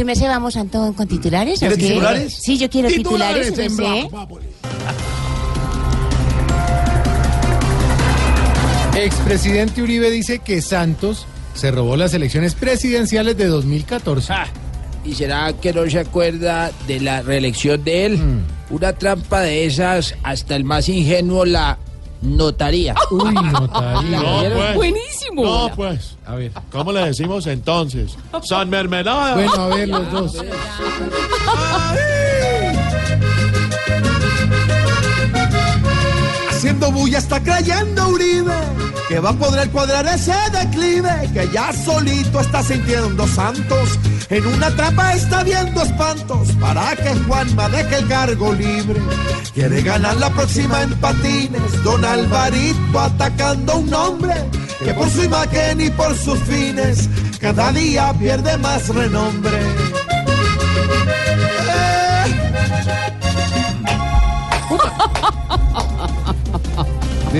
¿Se me se vamos, Antón, con titulares? o ¿Quieres qué? titulares? Sí, yo quiero titulares, en ¿sí? Blanco, Populi. Expresidente Uribe dice que Santos se robó las elecciones presidenciales de 2014. Ah, ¿Y será que no se acuerda de la reelección de él? Una trampa de esas, hasta el más ingenuo la notaría. Uy, notaría. No, pues. Buenísimo. No, pues. A ver. ¿Cómo le decimos entonces? San Mermelada. Bueno, a ver los dos. Haciendo bulla está creyendo Uribe que va a poder cuadrar ese declive que ya solito está sintiendo Santos. En una trampa está viendo espantos para que Juanma deje el cargo libre. Quiere ganar la próxima en patines, don Alvarito atacando a un hombre que por su imagen y por sus fines cada día pierde más renombre.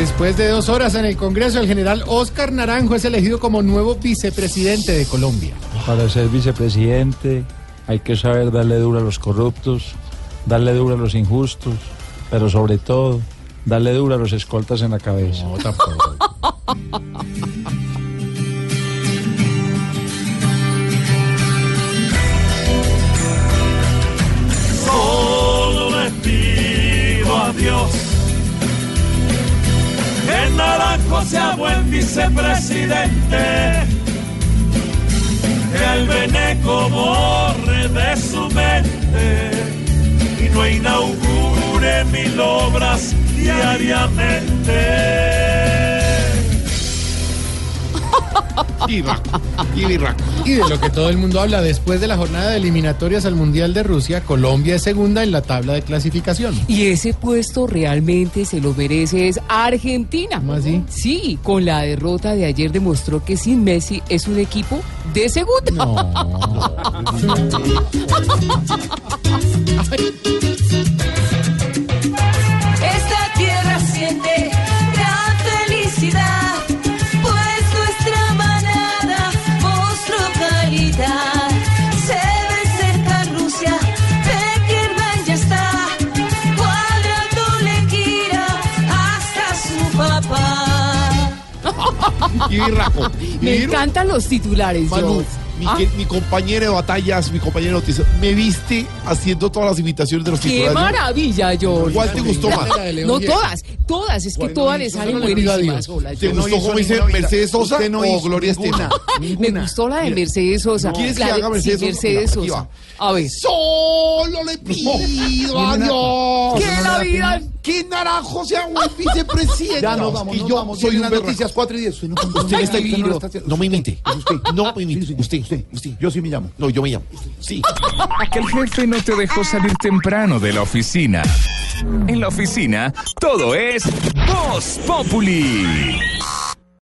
Después de dos horas en el Congreso, el general Oscar Naranjo es elegido como nuevo vicepresidente de Colombia. Para ser vicepresidente hay que saber darle duro a los corruptos, darle duro a los injustos, pero sobre todo darle duro a los escoltas en la cabeza. No, tampoco. Naranjo sea buen vicepresidente, que el veneco borre de su mente y no inaugure mil obras diariamente. Y de lo que todo el mundo habla, después de la jornada de eliminatorias al Mundial de Rusia, Colombia es segunda en la tabla de clasificación. Y ese puesto realmente se lo merece es Argentina. ¿Cómo así? Sí, con la derrota de ayer demostró que sin Messi es un equipo de segunda. No. Y Birraco. Me encantan los titulares, Manu, mi, Ah, que- mi compañero de batallas, mi compañero de noticias, me viste haciendo todas las invitaciones de los ¡Qué titulares. maravilla, George! ¿Cuál te gustó más? No todas, todas, es que todas le salen solo le a buenísimas. Hola, ¿Te gustó como dice Mercedes Sosa o Gloria Estefan? Me gustó la de Mercedes Sosa. ¿Quieres que La de- haga Mercedes? Mercedes Sosa. A ver. Solo le pido a Dios Que la vida que Naranjo sea buen vicepresidente. Ya no vamos, y no yo vamos. soy un las noticias 4 y 10. Usted no, Usted está lo no, está haciendo. no me imite. Usted. No me imite. Usted, usted. usted. Yo sí me llamo. No, yo me llamo. Sí. Que el jefe no te dejó salir temprano de la oficina. En la oficina, todo es Voz Populi.